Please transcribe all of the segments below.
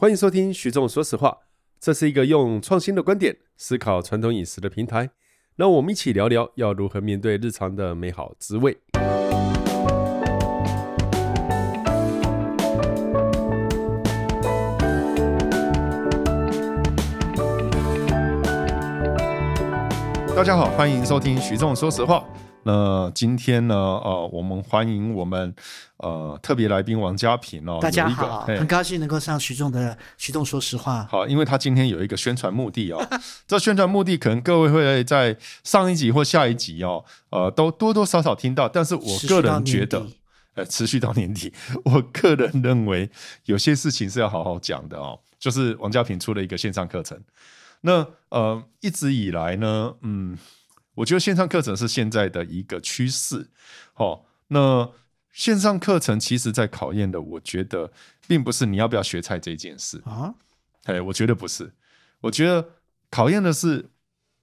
欢迎收听徐总说实话，这是一个用创新的观点思考传统饮食的平台。让我们一起聊聊要如何面对日常的美好滋味。大家好，欢迎收听徐总说实话。那今天呢，呃，我们欢迎我们呃特别来宾王嘉平哦。大家好，很高兴能够上徐总的徐总说实话。好，因为他今天有一个宣传目的哦。这宣传目的可能各位会在上一集或下一集哦，呃，都多多少少听到。但是我个人觉得，呃，持续到年底，我个人认为有些事情是要好好讲的哦。就是王嘉平出了一个线上课程，那呃一直以来呢，嗯。我觉得线上课程是现在的一个趋势，哦，那线上课程其实在考验的，我觉得并不是你要不要学菜这件事啊，哎，我觉得不是，我觉得考验的是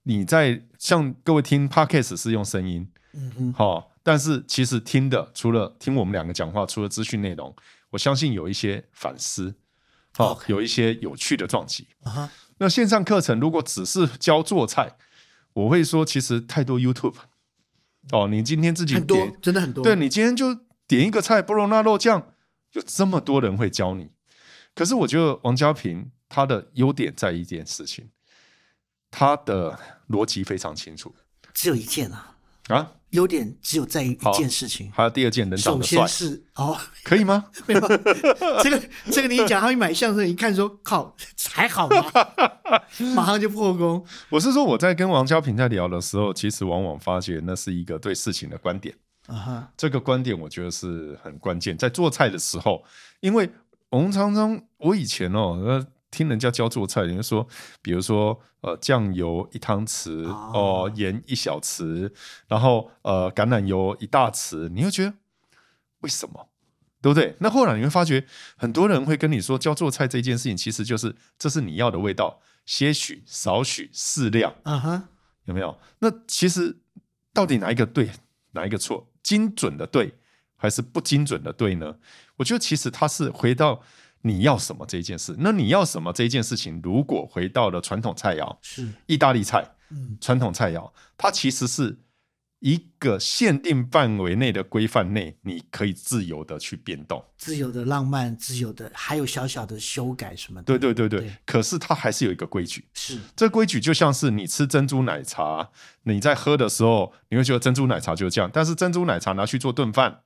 你在像各位听 Podcast 是用声音，嗯嗯，好，但是其实听的除了听我们两个讲话，除了资讯内容，我相信有一些反思，哦，有一些有趣的撞击啊。那线上课程如果只是教做菜，我会说，其实太多 YouTube 哦，你今天自己点，很多，真的很多。对，你今天就点一个菜，波隆那肉酱，有这么多人会教你。可是我觉得王家平他的优点在一件事情，他的逻辑非常清楚。只有一件啊啊！优点只有在于一件事情，还有第二件，人长得帅。首先是哦，可以吗？没有，这个这个你一讲，他一买相声，一看说靠，还好吗？马上就破功。我是说，我在跟王家平在聊的时候，其实往往发觉那是一个对事情的观点啊哈。这个观点我觉得是很关键，在做菜的时候，因为我们常常我以前哦。听人家教做菜，人家说，比如说，呃，酱油一汤匙，哦，盐一小匙，然后呃，橄榄油一大匙，你会觉得为什么？对不对？那后来你会发觉，很多人会跟你说，教做菜这件事情，其实就是这是你要的味道，些许少许适量，啊哈，有没有？那其实到底哪一个对，哪一个错？精准的对，还是不精准的对呢？我觉得其实它是回到。你要什么这一件事？那你要什么这一件事情？如果回到了传统菜肴，是意大利菜，嗯，传统菜肴，它其实是一个限定范围内的规范内，你可以自由的去变动，自由的浪漫，自由的，还有小小的修改什么的。对对对对，对可是它还是有一个规矩，是这规矩就像是你吃珍珠奶茶，你在喝的时候，你会觉得珍珠奶茶就是这样，但是珍珠奶茶拿去做炖饭，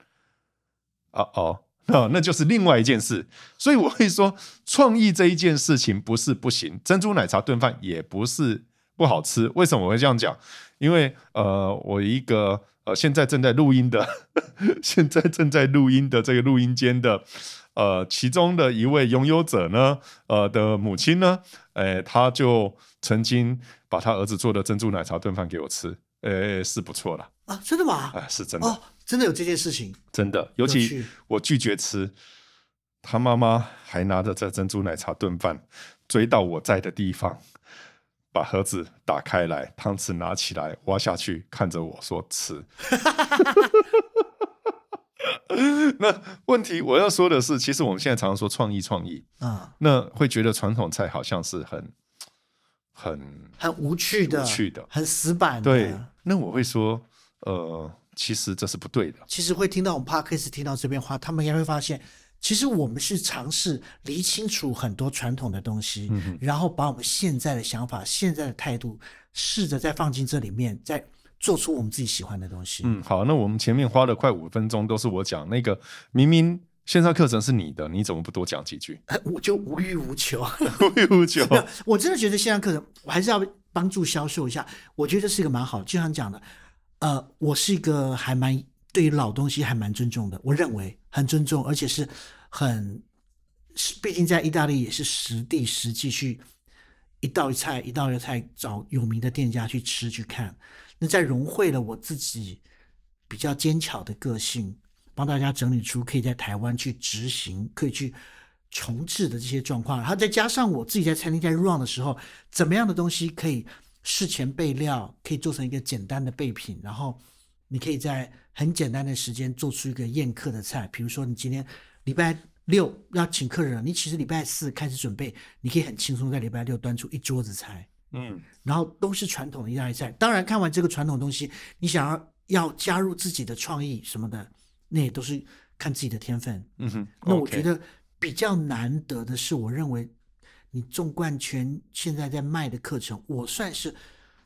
哦哦。哦，那就是另外一件事，所以我会说，创意这一件事情不是不行，珍珠奶茶炖饭也不是不好吃。为什么我会这样讲？因为呃，我一个呃现在正在录音的，现在正在录音的这个录音间的呃其中的一位拥有者呢，呃的母亲呢，哎，他就曾经把他儿子做的珍珠奶茶炖饭给我吃，哎，是不错了啊，真的吗？啊，是真的。哦真的有这件事情，真的，尤其我拒绝吃，他妈妈还拿着这珍珠奶茶炖饭追到我在的地方，把盒子打开来，汤匙拿起来挖下去，看着我说吃。那问题我要说的是，其实我们现在常常说创意创意啊，那会觉得传统菜好像是很很很无趣的，无趣的，很死板的。对，那我会说，呃。其实这是不对的。其实会听到我们 Podcast 听到这边话，他们也会发现，其实我们是尝试理清楚很多传统的东西，嗯、然后把我们现在的想法、现在的态度，试着再放进这里面，再做出我们自己喜欢的东西。嗯，好，那我们前面花了快五分钟，都是我讲那个，明明线上课程是你的，你怎么不多讲几句？我就无欲无求，无欲无求。我真的觉得线上课程，我还是要帮助销售一下。我觉得这是一个蛮好，就像讲的。呃，我是一个还蛮对于老东西还蛮尊重的，我认为很尊重，而且是很，毕竟在意大利也是实地实际去一道菜一道菜找有名的店家去吃去看，那在融汇了我自己比较坚强的个性，帮大家整理出可以在台湾去执行、可以去重置的这些状况，然后再加上我自己在餐厅在 run 的时候，怎么样的东西可以。事前备料可以做成一个简单的备品，然后你可以在很简单的时间做出一个宴客的菜。比如说，你今天礼拜六要请客人，你其实礼拜四开始准备，你可以很轻松在礼拜六端出一桌子菜，嗯，然后都是传统的意大利菜。当然，看完这个传统东西，你想要要加入自己的创意什么的，那也都是看自己的天分。嗯哼，那我觉得比较难得的是，我认为你纵贯全现在在卖的课程，我算是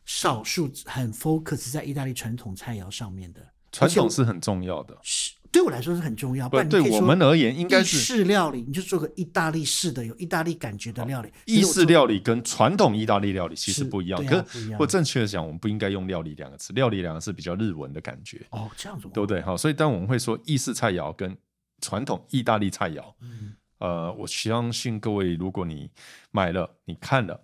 少数很 focus 在意大利传统菜肴上面的。传统是很重要的。是。对我来说是很重要，不然对我们而言，应该是意式料理，你就做个意大利式的，有意大利感觉的料理。意式料理跟传统意大利料理其实不一样，是可是我正确的讲，我们不应该用“料理”两个词，“料理”两个字比较日文的感觉。哦，这样子，对不对？好，所以当我们会说意式菜肴跟传统意大利菜肴，嗯，呃，我相信各位，如果你买了，你看了，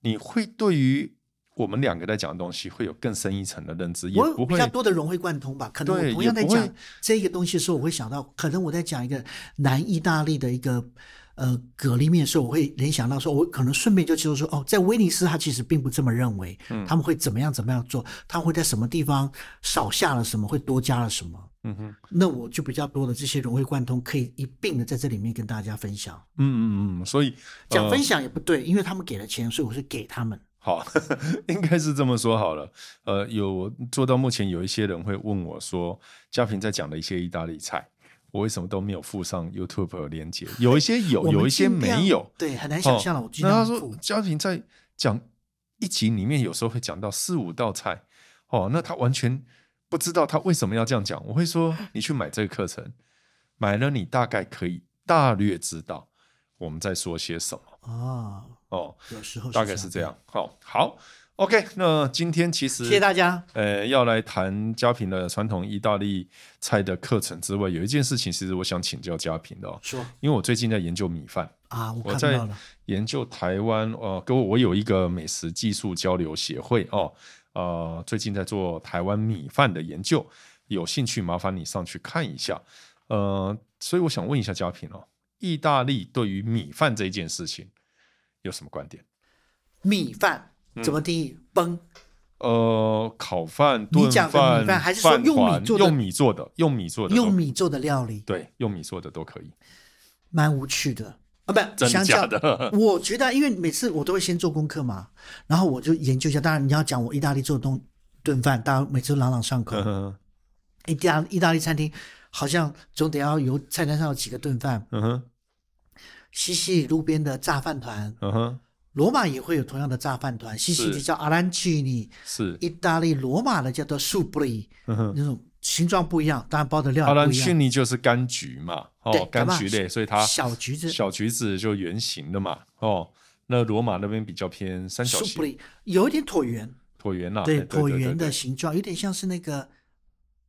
你会对于。我们两个在讲的东西会有更深一层的认知，也不会比较多的融会贯通吧。可能我同样在讲这个东西的时候，我会想到，可能我在讲一个南意大利的一个呃蛤蜊面的时候，我会联想到说，我可能顺便就接受说，哦，在威尼斯他其实并不这么认为，嗯，他们会怎么样怎么样做，他会在什么地方少下了什么，会多加了什么，嗯哼，那我就比较多的这些融会贯通，可以一并的在这里面跟大家分享。嗯嗯嗯，所以讲分享也不对，因为他们给了钱，所以我是给他们。好，呵呵，应该是这么说好了。呃，有做到目前，有一些人会问我说，嘉平在讲的一些意大利菜，我为什么都没有附上 YouTube 的连接？有一些有，有一些没有，对，很难想象了。哦、那他说，嘉平在讲一集里面，有时候会讲到四五道菜，哦，那他完全不知道他为什么要这样讲。我会说，你去买这个课程，买了你大概可以大略知道我们在说些什么啊。哦，有时候大概是这样。好，好，OK。那今天其实谢谢大家。呃，要来谈嘉平的传统意大利菜的课程之外，有一件事情，其实我想请教嘉平的哦。说，因为我最近在研究米饭啊，我，我在研究台湾哦，跟我我有一个美食技术交流协会哦，呃，最近在做台湾米饭的研究，有兴趣麻烦你上去看一下。呃，所以我想问一下嘉平哦，意大利对于米饭这件事情。有什么观点？米饭怎么定义？崩、嗯？呃，烤饭、炖饭、米饭，还是说用米做的？用米做的，用米做的，用米做的料理。对，用米做的都可以。蛮无趣的啊，不，相较的？我觉得，因为每次我都会先做功课嘛，然后我就研究一下。当然，你要讲我意大利做的东顿饭，大家每次都朗朗上口。意大意大利餐厅好像总得要有菜单上有几个顿饭。嗯哼。西西里路边的炸饭团，嗯哼，罗马也会有同样的炸饭团。西西里叫阿兰奇尼，是意大利罗马的叫做苏布里，嗯哼，那种形状不一样，当然包的料不一样。阿兰奇尼就是柑橘嘛，哦，柑橘类，所以它小橘子，小橘子就圆形的嘛，哦，那罗马那边比较偏三角形，有一点椭圆，椭圆呐，对，椭圆的形状，有点像是那个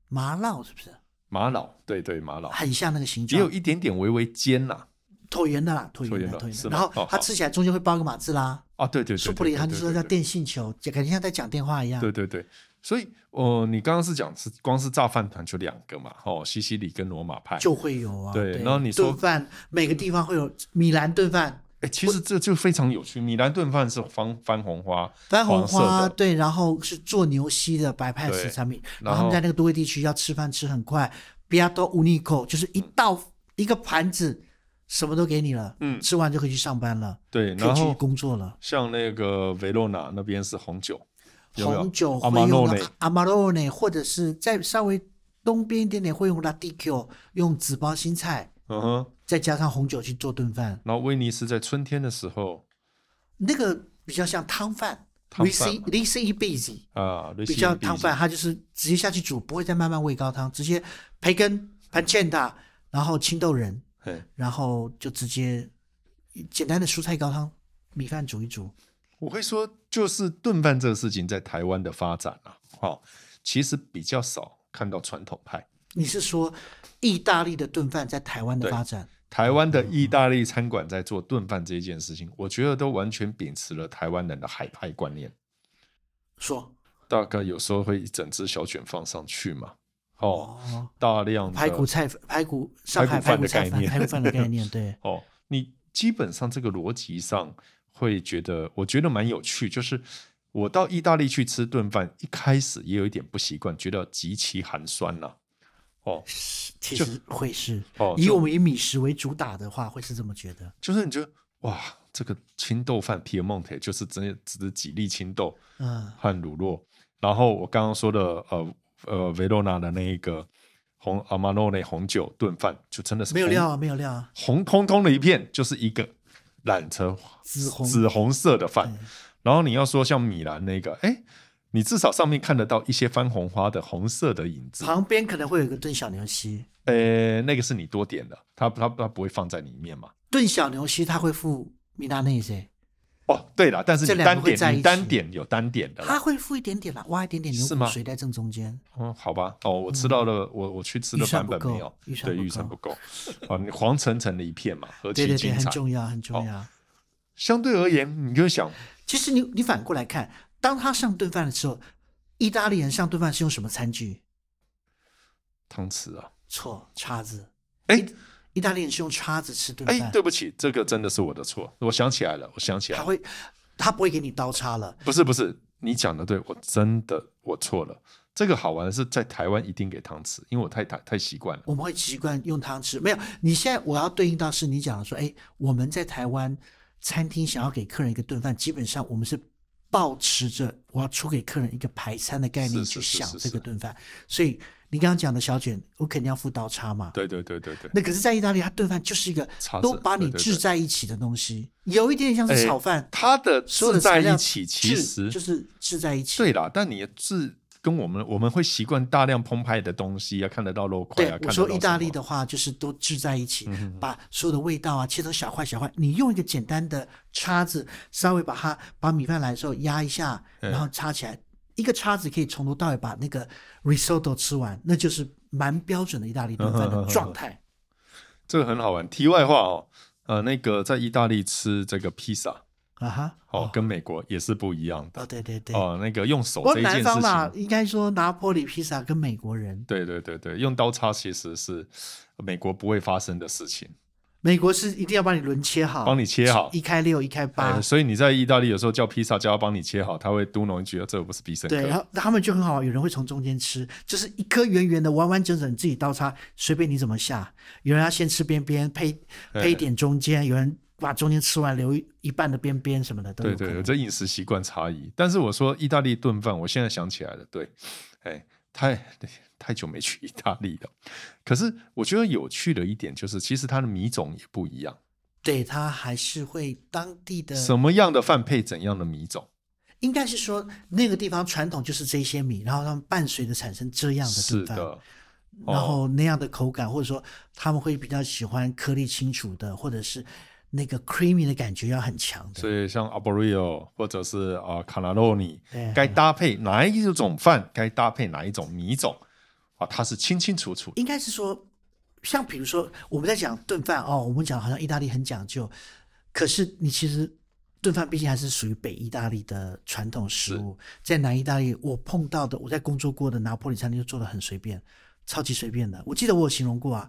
玛瑙，是不是？玛瑙，对对，玛瑙，很像那个形状，也有一点点微微尖呐。椭圆的啦，椭圆的，椭圆的。然后它吃起来中间会包个马字啦。啊，对对对。苏布里，他就说叫电信球，感觉像在讲电话一样。对对对。所以，呃，你刚刚是讲是光是炸饭团就两个嘛？哦，西西里跟罗马派就会有啊。对。然后你说炖饭，每个地方会有米兰炖饭。哎，其实这就非常有趣。米兰炖饭是番番红花，番红花对，然后是做牛膝的白派式产品。然后他们在那个都会地区要吃饭吃很快，piatto unico 就是一道一个盘子。什么都给你了，嗯，吃完就可以去上班了，对，然后工作了。像那个维罗纳那边是红酒，红酒会用阿玛罗内，或者是再稍微东边一点点会用拉蒂 Q，用紫包心菜，嗯哼，再加上红酒去做炖饭。然后威尼斯在春天的时候，那个比较像汤饭，Rice Rice Easy 啊，比较汤饭，它就是直接下去煮，不会再慢慢煨高汤，直接培根、pancetta，然后青豆仁。然后就直接简单的蔬菜高汤、米饭煮一煮。我会说，就是炖饭这个事情在台湾的发展啊，哦，其实比较少看到传统派。你是说意大利的炖饭在台湾的发展？台湾的意大利餐馆在做炖饭这件事情，我觉得都完全秉持了台湾人的海派观念。说，大概有时候会一整只小卷放上去嘛。哦，大量的排骨菜、排骨上海排骨菜饭、排骨饭的概念，对。哦，你基本上这个逻辑上会觉得，我觉得蛮有趣。就是我到意大利去吃顿饭，一开始也有一点不习惯，觉得极其寒酸呐、啊。哦，其实会是哦，以我们以米食为主打的话，会是这么觉得。就是你觉得哇，这个青豆饭 Piemonte 就是真的只是几粒青豆，嗯，和乳酪。然后我刚刚说的呃呃维罗纳的那一个红阿玛诺内红酒炖饭，就真的是没有料啊，没有料啊，红彤彤的一片，就是一个染成紫红紫红色的饭。然后你要说像米兰那个，哎。你至少上面看得到一些番红花的红色的影子，旁边可能会有一个炖小牛膝。呃，那个是你多点的，它它它不会放在里面嘛？炖小牛膝它会附米拉内馅。哦，对了，但是你单点你单点有单点的，它会附一点点啦，挖一点点牛骨髓在正中间。嗯，好吧，哦，我吃到了，我我去吃的版本没有，对，预算不够。哦，你黄澄澄的一片嘛，何其精彩，很重要，很重要。相对而言，你就想，其实你你反过来看。当他上顿饭的时候，意大利人上顿饭是用什么餐具？汤匙啊？错，叉子。哎、欸，意大利人是用叉子吃顿饭。哎，对不起，这个真的是我的错。我想起来了，我想起来了。他会，他不会给你刀叉了。不是不是，你讲的对，我真的我错了。这个好玩的是，在台湾一定给汤匙，因为我太太太习惯了。我们会习惯用汤匙。没有，你现在我要对应到是你讲的说，哎，我们在台湾餐厅想要给客人一个顿饭，基本上我们是。保持着我要出给客人一个排餐的概念去想这个顿饭，所以你刚刚讲的小卷，我肯定要附刀叉嘛。对对对对对。那可是，在意大利，它炖饭就是一个都把你制在一起的东西，有一点点像是炒饭。它的制在一起其实就是制在一起。对啦，但你制。跟我们我们会习惯大量澎湃的东西啊，看得到肉块啊。对，我说意大利的话，就是都制在一起，嗯、把所有的味道啊切成小块小块。你用一个简单的叉子，稍微把它把米饭来的时候压一下，然后叉起来，嗯、一个叉子可以从头到尾把那个 risotto 吃完，那就是蛮标准的意大利顿饭的状态。这个很好玩。题外话哦，呃，那个在意大利吃这个披萨。啊哈，哦，跟美国也是不一样的。哦，对对对。哦，那个用手这件事情，南方嘛，应该说拿坡里披萨跟美国人。对对对对，用刀叉其实是美国不会发生的事情。美国是一定要帮你轮切好，帮你切好，一开六，一开八。所以你在意大利有时候叫披萨，叫他帮你切好，他会嘟囔一句：“这不是必胜客。”对，然后他们就很好，有人会从中间吃，就是一颗圆圆的，完完整整，你自己刀叉随便你怎么下。有人要先吃边边，配配一点中间，有人。把中间吃完，留一半的边边什么的都有。对对，有这饮食习惯差异。但是我说意大利炖饭，我现在想起来了，对，哎，太 太久没去意大利了。可是我觉得有趣的一点就是，其实它的米种也不一样。对，它还是会当地的什么样的饭配怎样的米种？应该是说那个地方传统就是这些米，然后他们伴随着产生这样的是的，哦、然后那样的口感，或者说他们会比较喜欢颗粒清楚的，或者是。那个 creamy 的感觉要很强的，所以像 arborio 或者是啊 cannelloni 该搭配哪一种饭，该搭配哪一种米种啊，它是清清楚楚。应该是说，像比如说我们在讲炖饭哦，我们讲好像意大利很讲究，可是你其实炖饭毕竟还是属于北意大利的传统食物，在南意大利我碰到的，我在工作过的拿破里餐厅就做的很随便，超级随便的。我记得我有形容过啊。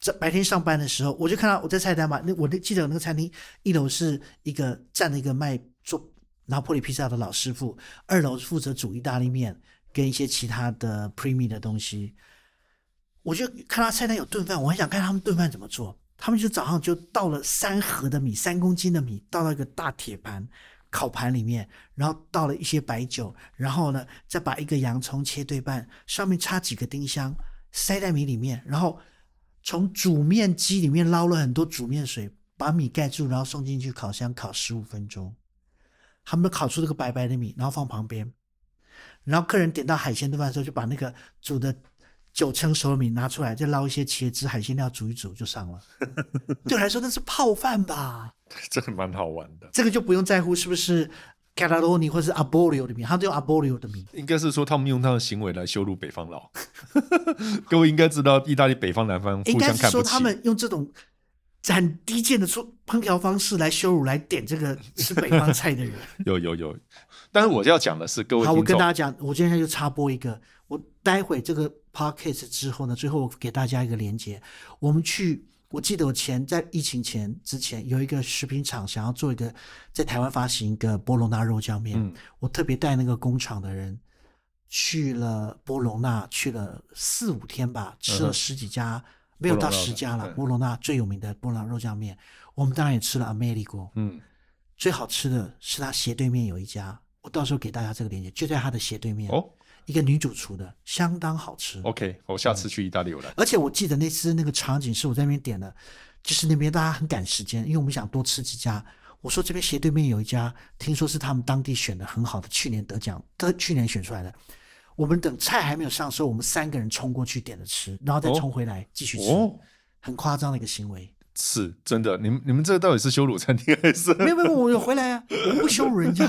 在白天上班的时候，我就看到我在菜单嘛，那我那记得那个餐厅一楼是一个站了一个卖做拿破里披萨的老师傅，二楼负责煮意大利面跟一些其他的 p r e m i 的东西。我就看他菜单有炖饭，我很想看他们炖饭怎么做。他们就早上就倒了三盒的米，三公斤的米倒到一个大铁盘烤盘里面，然后倒了一些白酒，然后呢再把一个洋葱切对半，上面插几个丁香，塞在米里面，然后。从煮面机里面捞了很多煮面水，把米盖住，然后送进去烤箱烤十五分钟。他们烤出这个白白的米，然后放旁边。然后客人点到海鲜炖饭的时候，就把那个煮的九成熟的米拿出来，再捞一些茄汁、海鲜料煮一煮就上了。对我来说，那是泡饭吧？这个蛮好玩的。这个就不用在乎是不是。Cannelloni 或是 Arborio 的名，他都用 Arborio 的名，应该是说他们用他的行为来羞辱北方佬。各位应该知道，意大利北方南方互相看不起。应该说他们用这种很低贱的做烹调方式来羞辱来点这个 吃北方菜的人。有有有，但是我要讲的是，各位，好，我跟大家讲，我今天就插播一个，我待会这个 podcast 之后呢，最后我给大家一个连接，我们去。我记得我前在疫情前之前有一个食品厂想要做一个在台湾发行一个波隆纳肉酱面，嗯、我特别带那个工厂的人去了波隆纳，去了四五天吧，吃了十几家，嗯、没有到十家了。波隆纳最有名的波朗肉酱面，我们当然也吃了 Amerigo。嗯，最好吃的是他斜对面有一家，我到时候给大家这个链接，就在他的斜对面哦，一个女主厨的，相当好吃。OK，我下次去意大利我来、嗯。而且我记得那次那个场景是我在那边点的，就是那边大家很赶时间，因为我们想多吃几家。我说这边斜对面有一家，听说是他们当地选的很好的，去年得奖，得去年选出来的。我们等菜还没有上时候，我们三个人冲过去点着吃，然后再冲回来继续吃，哦、很夸张的一个行为。是真的，你们你们这个到底是羞辱餐厅还是？没有没有，我回来啊，我们不羞辱人家，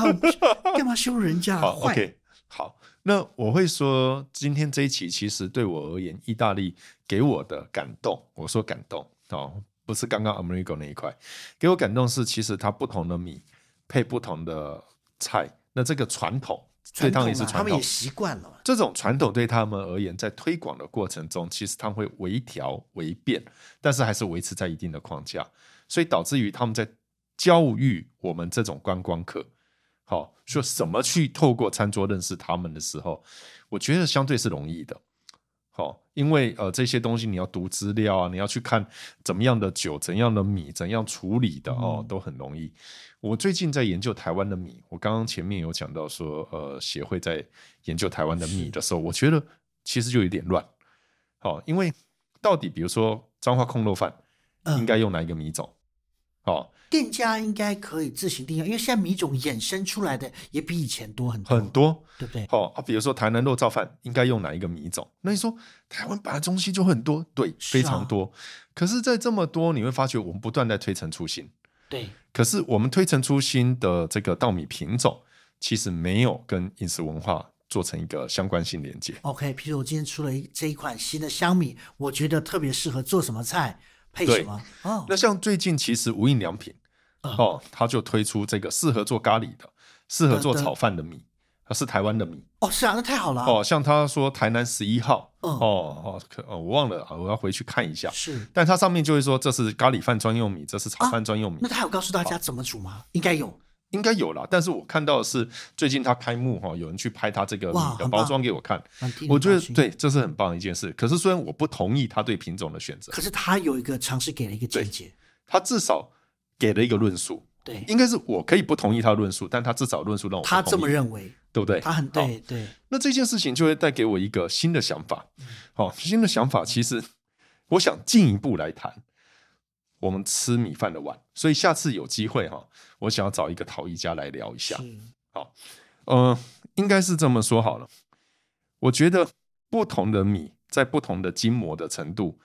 干嘛羞辱人家？好，OK，好，那我会说，今天这一期其实对我而言，意大利给我的感动，我说感动哦。不是刚刚 Amerigo 那一块给我感动是，其实它不同的米配不同的菜，那这个传统对他们也是传统，他们也习惯了。这种传统对他们而言，在推广的过程中，其实他们会微调微变，但是还是维持在一定的框架，所以导致于他们在教育我们这种观光客，好说怎么去透过餐桌认识他们的时候，我觉得相对是容易的。好，因为呃这些东西你要读资料啊，你要去看怎么样的酒、怎样的米、怎样处理的哦，都很容易。我最近在研究台湾的米，我刚刚前面有讲到说，呃，协会在研究台湾的米的时候，我觉得其实就有点乱。好，因为到底比如说彰化控肉饭应该用哪一个米种？好。店家应该可以自行定义，因为现在米种衍生出来的也比以前多很多，很多，对不对？好啊，比如说台南肉燥饭应该用哪一个米种？那你说台湾本来东西就很多，对，非常多。啊、可是，在这么多，你会发觉我们不断在推陈出新，对。可是我们推陈出新的这个稻米品种，其实没有跟饮食文化做成一个相关性连接。OK，譬如我今天出了一这一款新的香米，我觉得特别适合做什么菜。配什么？哦，那像最近其实无印良品哦，他就推出这个适合做咖喱的、适合做炒饭的米，它是台湾的米哦，是啊，那太好了哦。像他说台南十一号，哦哦，可我忘了，我要回去看一下。是，但它上面就会说这是咖喱饭专用米，这是炒饭专用米。那他有告诉大家怎么煮吗？应该有。应该有啦，但是我看到的是最近他开幕哈，有人去拍他这个米的包装给我看，我觉得对，这是很棒的一件事。可是虽然我不同意他对品种的选择，可是他有一个尝试给了一个见解，他至少给了一个论述。对，应该是我可以不同意他的论述，但他至少论述让我他这么认为，对不对？他很对对。那这件事情就会带给我一个新的想法，好，新的想法其实我想进一步来谈。我们吃米饭的碗，所以下次有机会哈，我想要找一个陶艺家来聊一下。好，呃，应该是这么说好了。我觉得不同的米在不同的筋膜的程度，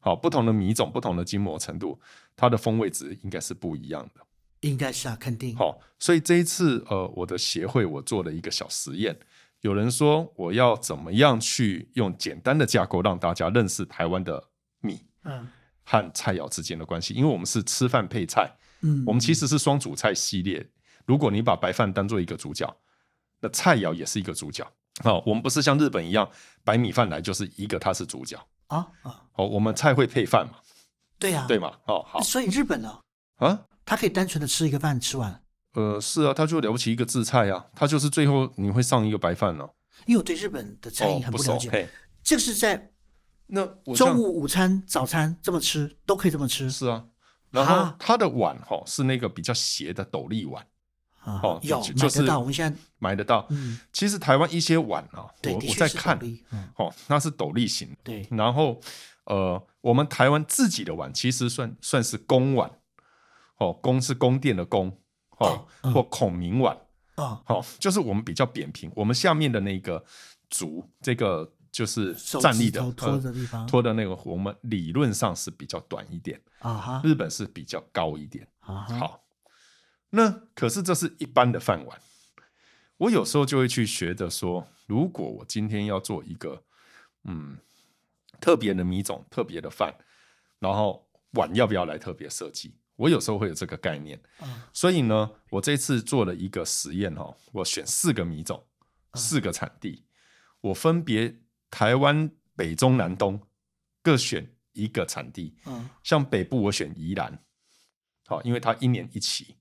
好，不同的米种、不同的筋膜程度，它的风味值应该是不一样的。应该是啊，肯定。好，所以这一次呃，我的协会我做了一个小实验。有人说我要怎么样去用简单的架构让大家认识台湾的米？嗯。和菜肴之间的关系，因为我们是吃饭配菜，嗯，我们其实是双主菜系列。如果你把白饭当做一个主角，那菜肴也是一个主角。哦，我们不是像日本一样，白米饭来就是一个，它是主角啊啊。哦，我们菜会配饭嘛？对呀，对嘛？哦，好。所以日本呢？啊，他可以单纯的吃一个饭吃完？呃，是啊，他就了不起一个制菜啊，他就是最后你会上一个白饭呢。因为我对日本的餐饮很不了解，这个是在。那中午、午餐、早餐这么吃都可以这么吃，是啊。然后它的碗哈是那个比较斜的斗笠碗，哦，有买得到，我们现在买得到。嗯，其实台湾一些碗啊，我我在看，哦，那是斗笠型。对，然后呃，我们台湾自己的碗其实算算是宫碗，哦，宫是宫殿的宫，哦，或孔明碗，哦，好，就是我们比较扁平，我们下面的那个足这个。就是站立的拖的地方，拖的那个，我们理论上是比较短一点啊。日本是比较高一点啊。好，那可是这是一般的饭碗。我有时候就会去学着说，如果我今天要做一个嗯特别的米种、特别的饭，然后碗要不要来特别设计？我有时候会有这个概念。所以呢，我这次做了一个实验哦，我选四个米种，四个产地，我分别。台湾北中南东各选一个产地，嗯，像北部我选宜兰，好，因为它一年一期，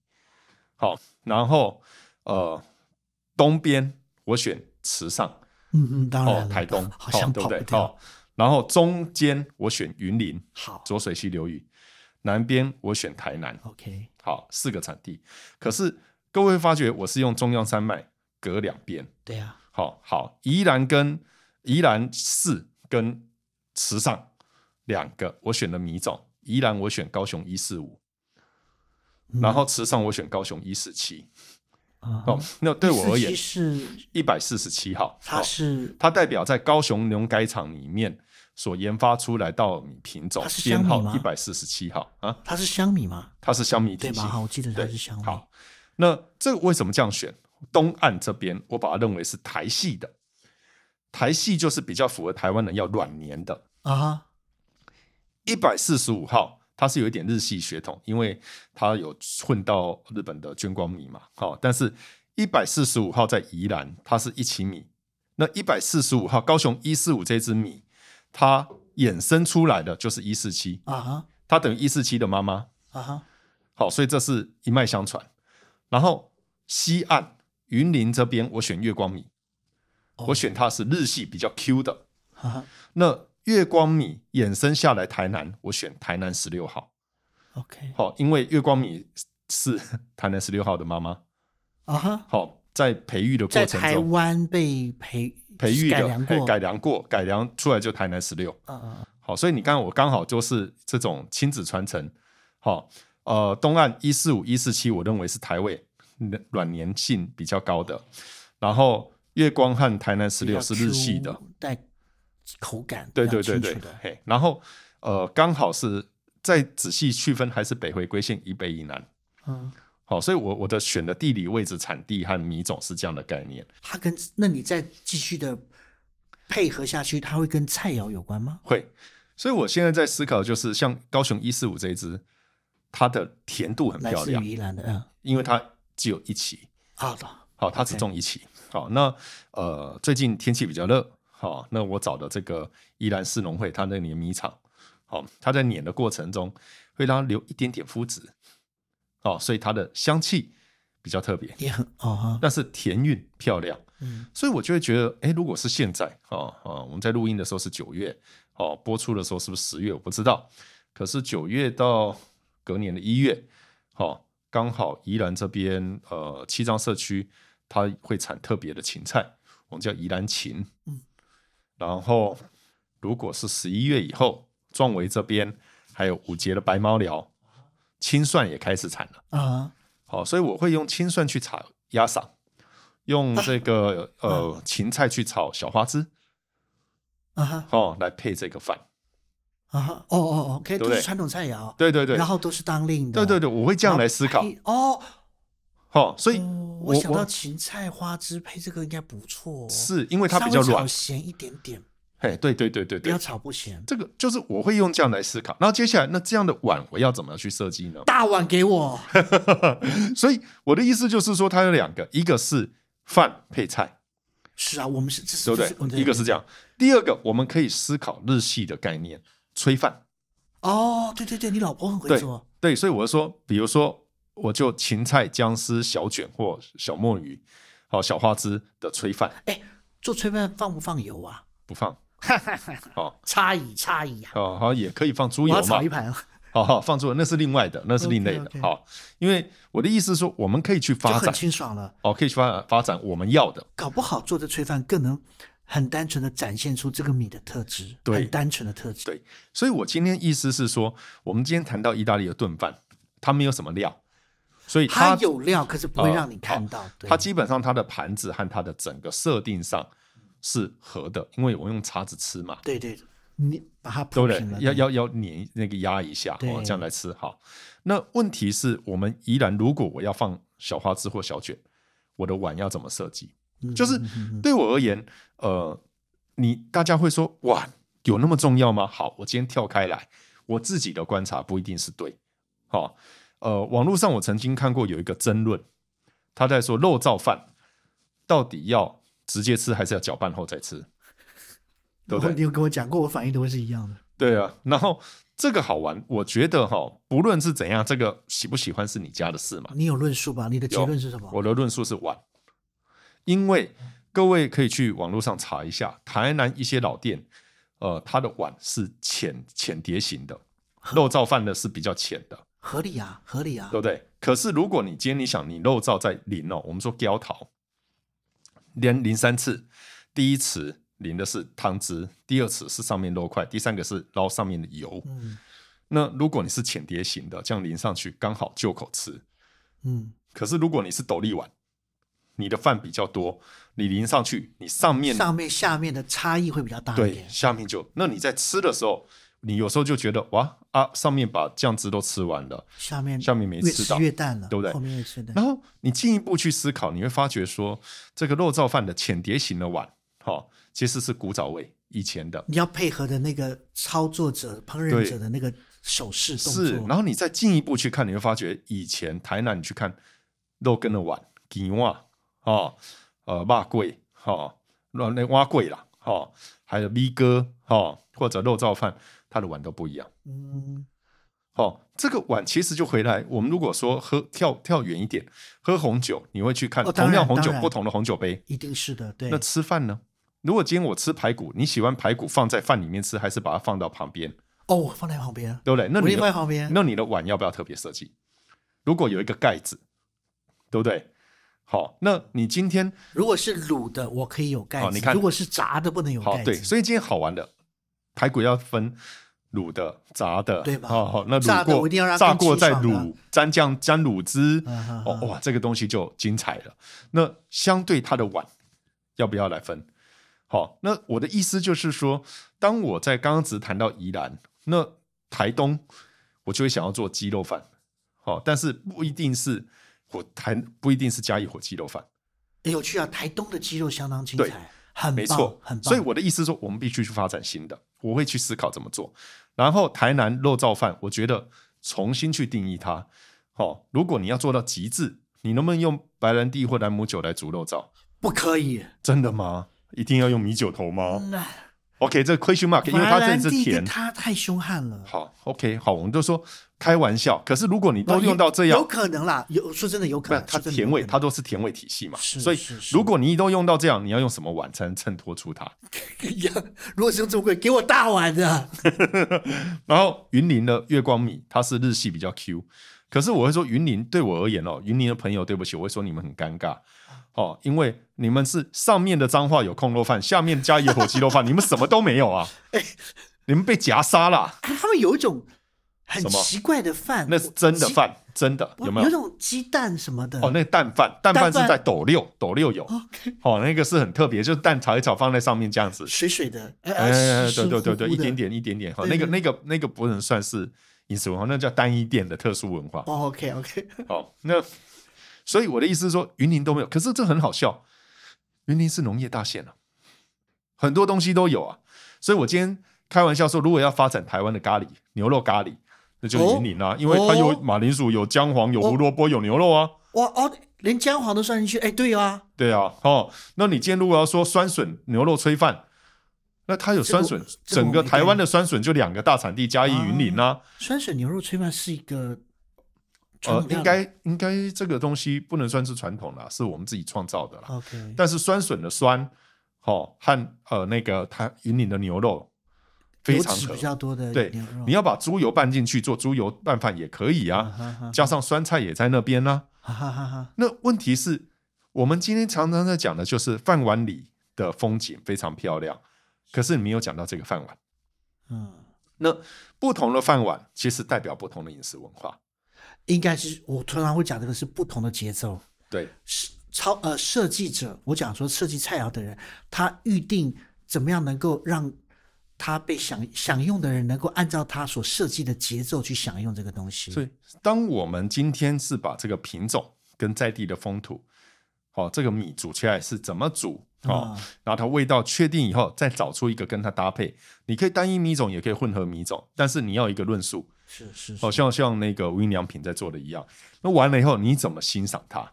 好，然后呃东边我选池上，嗯嗯，当然、哦，台东，好像对不对？好、哦，然后中间我选云林，好，浊水溪流域，南边我选台南，OK，好，四个产地。可是各位会发觉我是用中央山脉隔两边，对啊，好好，宜兰跟宜兰四跟池上两个，我选了米种，宜兰我选高雄一四五，然后池上我选高雄一四七。哦，那对我而言是一百四十七号，它是、哦、它代表在高雄农改场里面所研发出来稻米品种，编号一百四十七号啊，它是香米吗？它是香米体系，对吧？好，我记得它是香米。好，那这个为什么这样选？东岸这边我把它认为是台系的，台系就是比较符合台湾人要软黏的啊。一百四十五号。它是有一点日系血统，因为它有混到日本的军光米嘛。好，但是一百四十五号在宜兰，它是一期米。那一百四十五号高雄一四五这支米，它衍生出来的就是一四七啊，它等于一四七的妈妈啊。好，所以这是一脉相传。然后西岸云林这边，我选月光米，我选它是日系比较 Q 的。那月光米衍生下来，台南我选台南十六号。OK，好，因为月光米是 台南十六号的妈妈啊哈。好，在培育的过程中，在台湾被培培育的改良过，改良过，改良出来就台南十六。嗯嗯。好，所以你刚刚我刚好就是这种亲子传承。好，呃，东岸一四五一四七，我认为是台味软黏性比较高的。然后月光和台南石榴是日系的。带口感对对对对，嘿，然后呃，刚好是再仔细区分，还是北回归线以北以南，嗯，好，所以我我的选的地理位置、产地和米种是这样的概念。它跟那你再继续的配合下去，它会跟菜肴有关吗？会，所以我现在在思考，就是像高雄一四五这一支，它的甜度很漂亮，宜兰的，嗯，因为它只有一期，好的，好，它只种一期，好，那呃，最近天气比较热。好，那我找的这个宜兰市农会，它那里的米厂，好，它在碾的过程中会让它留一点点麸质，哦，所以它的香气比较特别，也很哦，但是甜韵漂亮，嗯，所以我就会觉得，哎，如果是现在，哦哦，我们在录音的时候是九月，哦，播出的时候是不是十月？我不知道，可是九月到隔年的一月，哦，刚好宜兰这边，呃，七张社区它会产特别的芹菜，我们叫宜兰芹，嗯。然后，如果是十一月以后，壮围这边还有五节的白猫寮，青蒜也开始产了啊。Uh. 好，所以我会用青蒜去炒鸭嗓，用这个、uh. 呃芹菜去炒小花枝啊哈，哦、uh. 来配这个饭啊哈，哦哦哦可以都是传统菜肴，对对对，然后都是当令的，对对对，我会这样来思考哦。哦，所以我，我想到芹菜花枝配这个应该不错，是因为它比较软，咸一点点。嘿，对对对对对，不要炒不咸。这个就是我会用这样来思考。然后接下来，那这样的碗我要怎么去设计呢？大碗给我。所以我的意思就是说，它有两个，一个是饭配菜。是啊，我们是这是对不对？一个是这样，第二个我们可以思考日系的概念，炊饭。哦，对对对，你老婆很会做。对，对，所以我说，比如说。我就芹菜姜丝小卷或小墨鱼，好小花枝的炊饭。哎，做炊饭放不放油啊？不放。哦，差异差异啊。哦，好，也可以放猪油嘛。炒一盘。好好放猪油，那是另外的，那是另类的。Okay, okay. 好，因为我的意思是说，我们可以去发展，很清爽了。哦，可以去发展发展我们要的。搞不好做的炊饭更能很单纯的展现出这个米的特质，对，很单纯的特质。对，所以我今天意思是说，我们今天谈到意大利的炖饭，它没有什么料。所以它，它有料，可是不会让你看到。呃、它基本上它的盘子和它的整个设定上是合的，因为我用叉子吃嘛。对对，你把它对不对？要要要碾那个压一下，哦，这样来吃好。那问题是我们依然，如果我要放小花枝或小卷，我的碗要怎么设计？就是对我而言，呃，你大家会说哇有那么重要吗？好，我今天跳开来，我自己的观察不一定是对，好、哦。呃，网络上我曾经看过有一个争论，他在说肉燥饭到底要直接吃还是要搅拌后再吃，对不对？你有跟我讲过，我反应都会是一样的。对啊，然后这个好玩，我觉得哈，不论是怎样，这个喜不喜欢是你家的事嘛。你有论述吧？你的结论是什么？我的论述是碗，因为各位可以去网络上查一下，台南一些老店，呃，它的碗是浅浅碟型的，肉燥饭的是比较浅的，合理啊，合理啊，对不对？可是如果你今天你想你肉燥在淋哦，我们说焦桃，连淋三次，第一次淋的是汤汁，第二次是上面肉块，第三个是捞上面的油。嗯，那如果你是浅碟型的，这样淋上去刚好就口吃。嗯，可是如果你是斗笠碗，你的饭比较多，你淋上去，你上面上面下面的差异会比较大一点。对，下面就那你在吃的时候，你有时候就觉得哇啊，上面把酱汁都吃完了，下面下面没吃到，越越淡了，对不对？后面越吃的。然后你进一步去思考，你会发觉说，这个肉燥饭的浅碟型的碗，哈、哦，其实是古早味以前的。你要配合的那个操作者、烹饪者的那个手势动作。是，然后你再进一步去看，你会发觉以前台南你去看肉羹的碗，鸡碗。哦，呃，瓦粿，哈、哦，那那碗粿啦，哈、哦，还有米哥，哈、哦，或者肉燥饭，它的碗都不一样。嗯，哦，这个碗其实就回来，我们如果说喝跳跳远一点，喝红酒，你会去看、哦、同样红酒不同的红酒杯，一定是的。对，那吃饭呢？如果今天我吃排骨，你喜欢排骨放在饭里面吃，还是把它放到旁边？哦，放在旁边，对不对？那你放在旁边，那你的碗要不要特别设计？如果有一个盖子，对不对？好，那你今天如果是卤的，我可以有盖子。你看，如果是炸的，不能有盖子。对，所以今天好玩的排骨要分卤的、炸的，对吧？好好，那炸过，一定要让炸过再卤，沾酱沾卤汁。哦哇，这个东西就精彩了。那相对它的碗要不要来分？好，那我的意思就是说，当我在刚刚只谈到宜兰，那台东我就会想要做鸡肉饭。好，但是不一定是。我台不一定是加一火鸡肉饭，有趣啊！台东的鸡肉相当精彩，很没错，很棒。所以我的意思是说，我们必须去发展新的，我会去思考怎么做。然后台南肉燥饭，我觉得重新去定义它。哦，如果你要做到极致，你能不能用白兰地或兰姆酒来煮肉燥？不可以，真的吗？一定要用米酒头吗？嗯 OK，这个 question mark，因为它这是甜，它太凶悍了。好，OK，好，我们就说开玩笑。可是如果你都用到这样，有可能啦。有说真的有可能，它甜味，它都是甜味体系嘛。所以如果你都用到这样，你要用什么碗才能衬托出它？如果是用这么贵，给我大碗的。然后云林的月光米，它是日系比较 Q。可是我会说云林对我而言哦，云林的朋友，对不起，我会说你们很尴尬。哦，因为你们是上面的脏话有控肉饭，下面加野火鸡肉饭，你们什么都没有啊！哎，你们被夹杀了。他们有一种很奇怪的饭，那是真的饭，真的有没有？有种鸡蛋什么的。哦，那个蛋饭，蛋饭是在斗六，斗六有。哦，那个是很特别，就是蛋炒一炒放在上面这样子，水水的。哎，对对对对，一点点一点点。哈，那个那个那个不能算是饮食文化，那叫单一店的特殊文化。哦，OK OK。好，那。所以我的意思是说，云林都没有，可是这很好笑。云林是农业大县啊，很多东西都有啊。所以我今天开玩笑说，如果要发展台湾的咖喱牛肉咖喱，那就是云林啊，哦、因为它有马铃薯、有姜黄、有胡萝卜、有牛肉啊。哇哦，连姜黄都算进去？哎，对啊，对啊。哦，那你今天如果要说酸笋牛肉炊饭，那它有酸笋，整个台湾的酸笋就两个大产地，嘉义、云林啊。酸笋牛肉炊饭是一个。呃，应该应该这个东西不能算是传统啦，是我们自己创造的啦。OK，但是酸笋的酸，哦，和呃那个它云林的牛肉非常比较多的对，你要把猪油拌进去做猪油拌饭也可以啊，加上酸菜也在那边呢。那问题是，我们今天常常在讲的就是饭碗里的风景非常漂亮，可是你没有讲到这个饭碗。嗯，那不同的饭碗其实代表不同的饮食文化。应该是我通常会讲这个是不同的节奏，对，是超呃设计者，我讲说设计菜肴的人，他预定怎么样能够让他被享享用的人能够按照他所设计的节奏去享用这个东西。所以，当我们今天是把这个品种跟在地的风土，哦，这个米煮起来是怎么煮，哦，嗯、然后它味道确定以后，再找出一个跟它搭配，你可以单一米种，也可以混合米种，但是你要一个论述。是是，好像像那个无印良品在做的一样。那完了以后，你怎么欣赏它？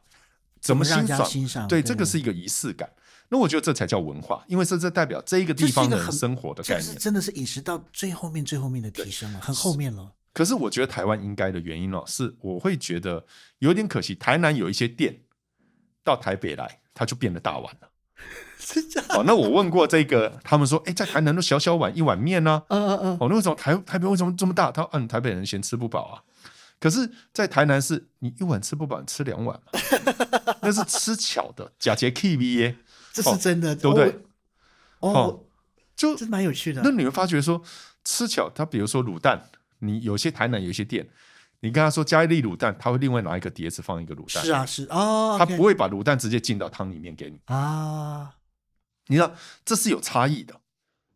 怎么欣赏？欣赏对，这个是一个仪式感。那我觉得这才叫文化，因为这这代表这一个地方的人生活的概念。真的是饮食到最后面、最后面的提升了，很后面了。可是我觉得台湾应该的原因哦，是我会觉得有点可惜。台南有一些店到台北来，它就变得大碗了。是这样。哦，那我问过这个，他们说，哎、欸，在台南都小小碗一碗面呢、啊。嗯嗯嗯。哦，那为什么台台北为什么这么大？他说，嗯，台北人嫌吃不饱啊。可是，在台南是你一碗吃不饱，你吃两碗嘛？那是吃巧的，假借 K V 耶，这是真的，哦、对不对？哦，哦就这蛮有趣的。那你会发觉说，吃巧，他比如说卤蛋，你有些台南有一些店，你跟他说加一粒卤蛋，他会另外拿一个碟子放一个卤蛋。是啊，是哦，他不会把卤蛋直接进到汤里面给你啊。你知道这是有差异的，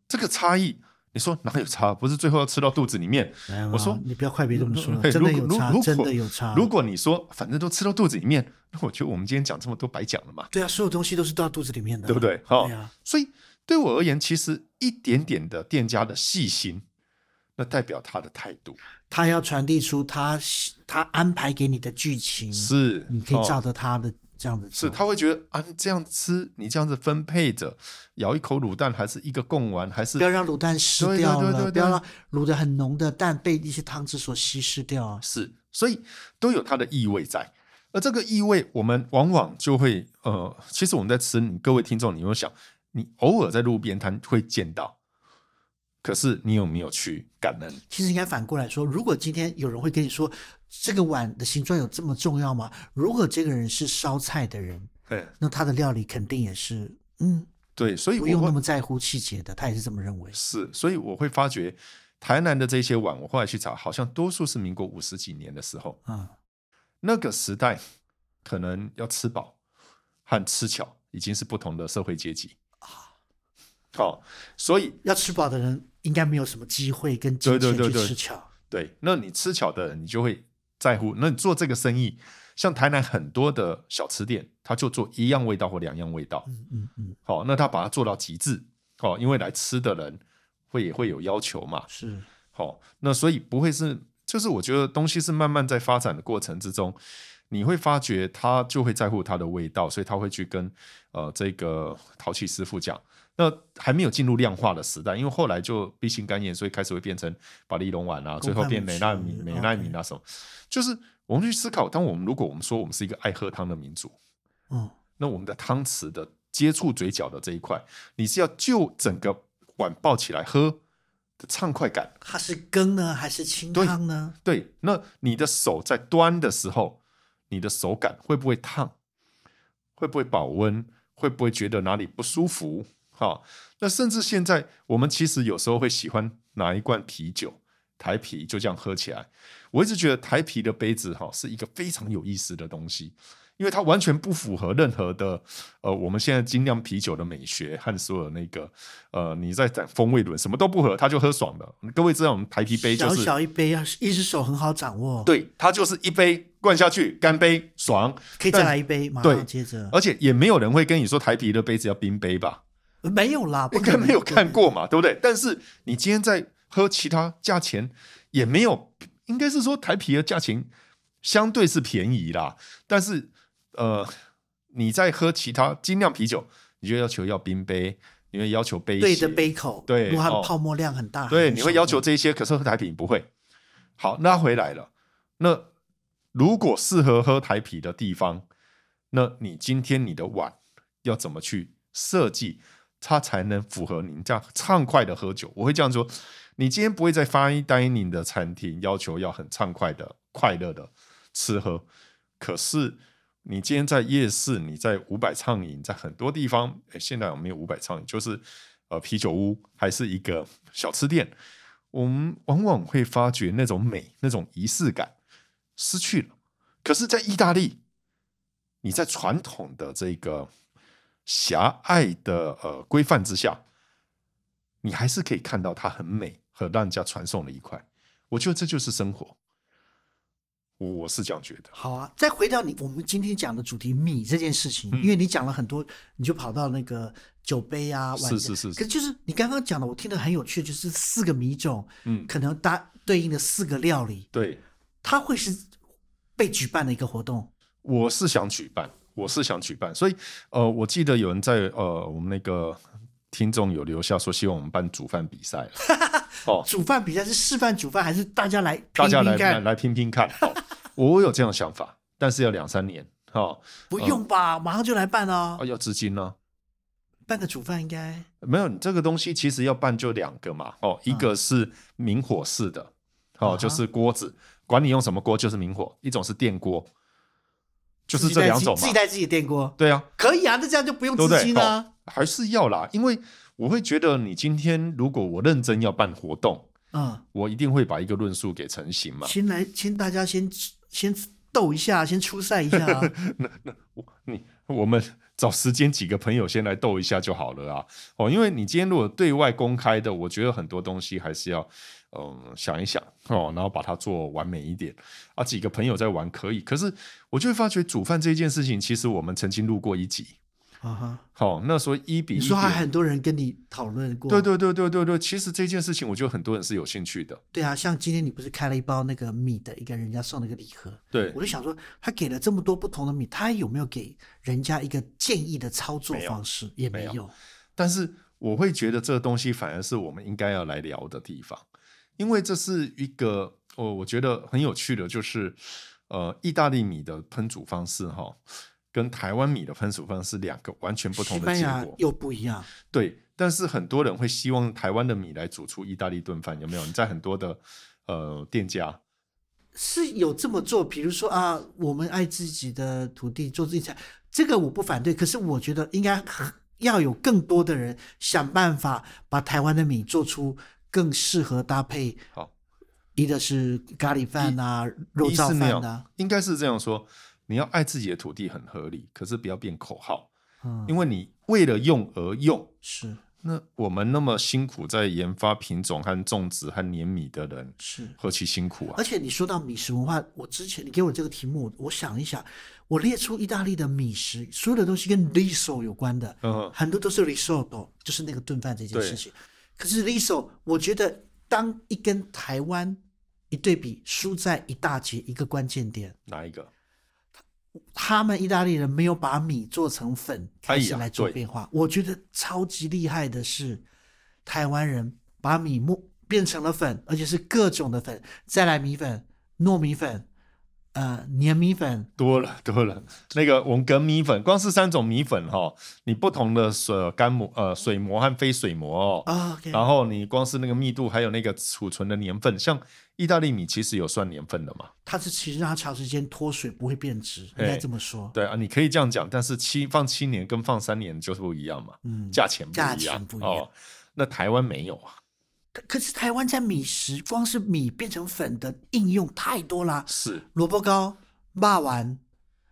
这个差异。你说哪有差？不是最后要吃到肚子里面？我说你不要快别这么说，真的有差，真的有差。如果你说反正都吃到肚子里面，那我觉得我们今天讲这么多白讲了嘛。对啊，所有东西都是到肚子里面的，对不对？好，所以对我而言，其实一点点的店家的细心，那代表他的态度，他要传递出他他安排给你的剧情，是你可以照着他的。这样子是，他会觉得啊，这样吃，你这样子分配着，咬一口卤蛋，还是一个贡丸，还是不要让卤蛋湿掉了，对对对对对，不要让卤的很浓的蛋被一些汤汁所稀释掉啊。是，所以都有它的意味在，而这个意味，我们往往就会呃，其实我们在吃，你各位听众，你有想，你偶尔在路边摊会见到，可是你有没有去感恩？其实应该反过来说，如果今天有人会跟你说。这个碗的形状有这么重要吗？如果这个人是烧菜的人，对，那他的料理肯定也是，嗯，对，所以不用那么在乎细节的，他也是这么认为。是，所以我会发觉台南的这些碗，我后来去查，好像多数是民国五十几年的时候，嗯，那个时代可能要吃饱和吃巧已经是不同的社会阶级啊。好，所以要吃饱的人应该没有什么机会跟金钱去吃巧。对，那你吃巧的人，你就会。在乎，那你做这个生意，像台南很多的小吃店，他就做一样味道或两样味道。嗯嗯嗯。好，那他把它做到极致。哦，因为来吃的人会也会有要求嘛。是。好，那所以不会是，就是我觉得东西是慢慢在发展的过程之中，你会发觉他就会在乎它的味道，所以他会去跟呃这个陶器师傅讲。那还没有进入量化的时代，因为后来就 B 型肝炎，所以开始会变成保利龙丸啊，最后变美纳米、美纳米那什么。就是我们去思考，当我们如果我们说我们是一个爱喝汤的民族，嗯，那我们的汤匙的接触嘴角的这一块，你是要就整个碗抱起来喝的畅快感，它是羹呢还是清汤呢？对，对，那你的手在端的时候，你的手感会不会烫？会不会保温？会不会觉得哪里不舒服？好，那甚至现在我们其实有时候会喜欢拿一罐啤酒，台啤就这样喝起来。我一直觉得台啤的杯子哈是一个非常有意思的东西，因为它完全不符合任何的呃我们现在精酿啤酒的美学和所有那个呃你在讲风味轮什么都不合，它就喝爽了。各位知道我们台啤杯就是小小一杯啊，一只手很好掌握。对，它就是一杯灌下去，干杯爽，可以再来一杯，马上接着。而且也没有人会跟你说台啤的杯子要冰杯吧？没有啦，应该没有看过嘛，对不对？但是你今天在喝其他，价钱也没有，应该是说台啤的价钱相对是便宜啦。但是呃，你在喝其他精酿啤酒，你就要求要冰杯，你会要求杯对的杯口，对，它泡沫量很大，哦、对，你会要求这些。可是喝台啤不会。好，那回来了。那如果适合喝台啤的地方，那你今天你的碗要怎么去设计？它才能符合您这样畅快的喝酒。我会这样说：你今天不会在 fine dining 的餐厅要求要很畅快的、快乐的吃喝。可是你今天在夜市，你在五百畅饮，在很多地方，诶，现在有没有五百畅饮？就是呃啤酒屋，还是一个小吃店，我们往往会发觉那种美、那种仪式感失去了。可是，在意大利，你在传统的这个。狭隘的呃规范之下，你还是可以看到它很美和让人家传颂的一块。我觉得这就是生活，我我是这样觉得。好啊，再回到你我们今天讲的主题米这件事情，嗯、因为你讲了很多，你就跑到那个酒杯啊，是是是，是。可是就是你刚刚讲的，我听得很有趣，就是四个米种，嗯，可能搭对应的四个料理，对，它会是被举办的一个活动。我是想举办。我是想举办，所以呃，我记得有人在呃，我们那个听众有留下说，希望我们办煮饭比赛 哦，煮饭比赛是示范煮饭，还是大家来拼拼大家来来来拼拼看？哦、我有这样的想法，但是要两三年。哈。哦、不用吧，呃、马上就来办啊！要资金呢、办个煮饭应该。没有。这个东西其实要办就两个嘛，哦，一个是明火式的，嗯、哦，就是锅子，管你用什么锅，就是明火；一种是电锅，就是这两种嘛。自己带自己的电锅，对啊，可以啊，那这样就不用资金啊、哦。还是要啦，因为我会觉得你今天如果我认真要办活动，嗯，我一定会把一个论述给成型嘛。先来，先大家先先斗一下，先出赛一下、啊。那那我你我们。找时间几个朋友先来斗一下就好了啊！哦，因为你今天如果对外公开的，我觉得很多东西还是要嗯想一想哦，然后把它做完美一点啊。几个朋友在玩可以，可是我就会发觉煮饭这件事情，其实我们曾经录过一集。啊哈，好，那时候一比一，你说还很多人跟你讨论过？对对对对对对，其实这件事情，我觉得很多人是有兴趣的。对啊，像今天你不是开了一包那个米的一个人家送了一个礼盒，对，我就想说，他给了这么多不同的米，他有没有给人家一个建议的操作方式？没也没有，没有。但是我会觉得这个东西反而是我们应该要来聊的地方，因为这是一个哦，我觉得很有趣的，就是呃，意大利米的烹煮方式哈。跟台湾米的烹煮方式是两个完全不同的结果，又不一样。对，但是很多人会希望台湾的米来煮出意大利炖饭，有没有？你在很多的呃店家是有这么做，比如说啊，我们爱自己的土地，做自己菜，这个我不反对。可是我觉得应该要有更多的人想办法把台湾的米做出更适合搭配。好，一个是咖喱饭啊，肉燥饭啊，应该是这样说。你要爱自己的土地很合理，可是不要变口号，嗯，因为你为了用而用，是。那我们那么辛苦在研发品种和种植和碾米的人，是何其辛苦啊！而且你说到米食文化，我之前你给我这个题目，我想一想，我列出意大利的米食，所有的东西跟 riso 有关的，嗯，很多都是 risotto，就是那个炖饭这件事情。可是 Liso，我觉得当一跟台湾一对比，输在一大截一个关键点，哪一个？他们意大利人没有把米做成粉，开始来做变化。哎、我觉得超级厉害的是，台湾人把米磨变成了粉，而且是各种的粉，再来米粉、糯米粉、呃黏米粉，多了 多了。那个我们梗米粉，光是三种米粉哈，你不同的水干膜呃水膜和非水膜哦，哦 okay、然后你光是那个密度，还有那个储存的年份，像。意大利米其实有算年份的嘛？它是其实让它长时间脱水不会变质，应该这么说。对啊，你可以这样讲，但是七放七年跟放三年就是不一样嘛。嗯，价钱不一样。价钱不一样。哦，那台湾没有啊？可是台湾在米食，光是米变成粉的应用太多啦。是萝卜糕、肉丸，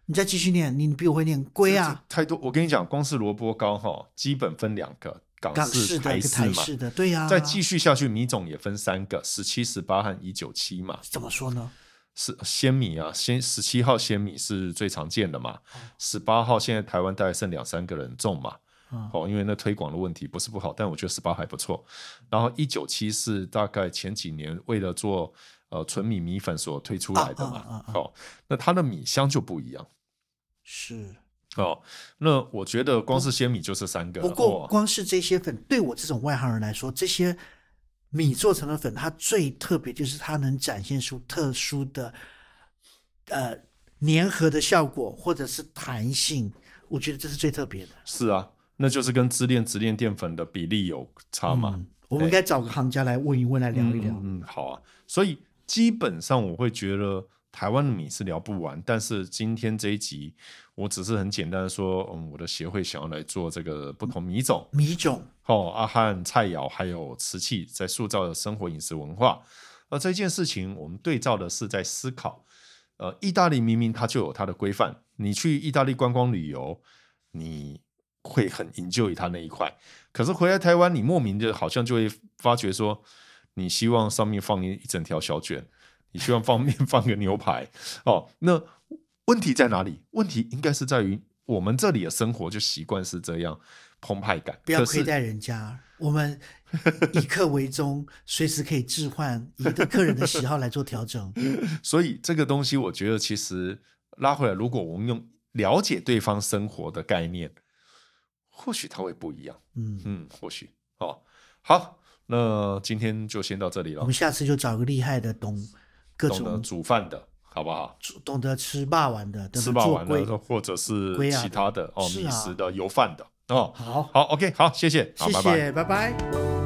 你再继续念，你比我会念龟啊。太多，我跟你讲，光是萝卜糕哈，基本分两个。港式、台式嘛，对呀。再继续下去，米种也分三个：十七、十八和一九七嘛。怎么说呢？是鲜米啊，鲜十七号鲜米是最常见的嘛。十八号现在台湾大概剩两三个人种嘛。哦，因为那推广的问题不是不好，但我觉得十八还不错。然后一九七是大概前几年为了做呃纯米米粉所推出来的嘛。哦，那它的米香就不一样。是。哦，那我觉得光是鲜米就是三个。不过，光是这些粉，对我这种外行人来说，这些米做成的粉，它最特别就是它能展现出特殊的呃粘合的效果，或者是弹性。我觉得这是最特别的。是啊，那就是跟支链、直链淀粉的比例有差嘛。嗯，我们应该找个行家来问一问，来聊一聊。嗯，嗯，好啊。所以基本上我会觉得。台湾的米是聊不完，但是今天这一集，我只是很简单的说，嗯，我的协会想要来做这个不同米种，米种，哦，阿汉菜肴还有瓷器，在塑造的生活饮食文化。而这件事情，我们对照的是在思考，呃，意大利明明它就有它的规范，你去意大利观光旅游，你会很 enjoy 它那一块，可是回来台湾，你莫名的好像就会发觉说，你希望上面放一一整条小卷。你希望放 面放个牛排哦？那问题在哪里？问题应该是在于我们这里的生活就习惯是这样澎湃感，不要亏待人家。我们以客为中，随时可以置换，以客人的喜好来做调整。所以这个东西，我觉得其实拉回来，如果我们用了解对方生活的概念，或许它会不一样。嗯嗯，或许哦。好，那今天就先到这里了。我们下次就找个厉害的懂。各种煮饭的好不好？懂得吃霸王的，吃霸王的，或者是其他的哦，米食的、油饭的，哦。好，好，OK，好，谢谢，好，谢谢，拜拜。拜拜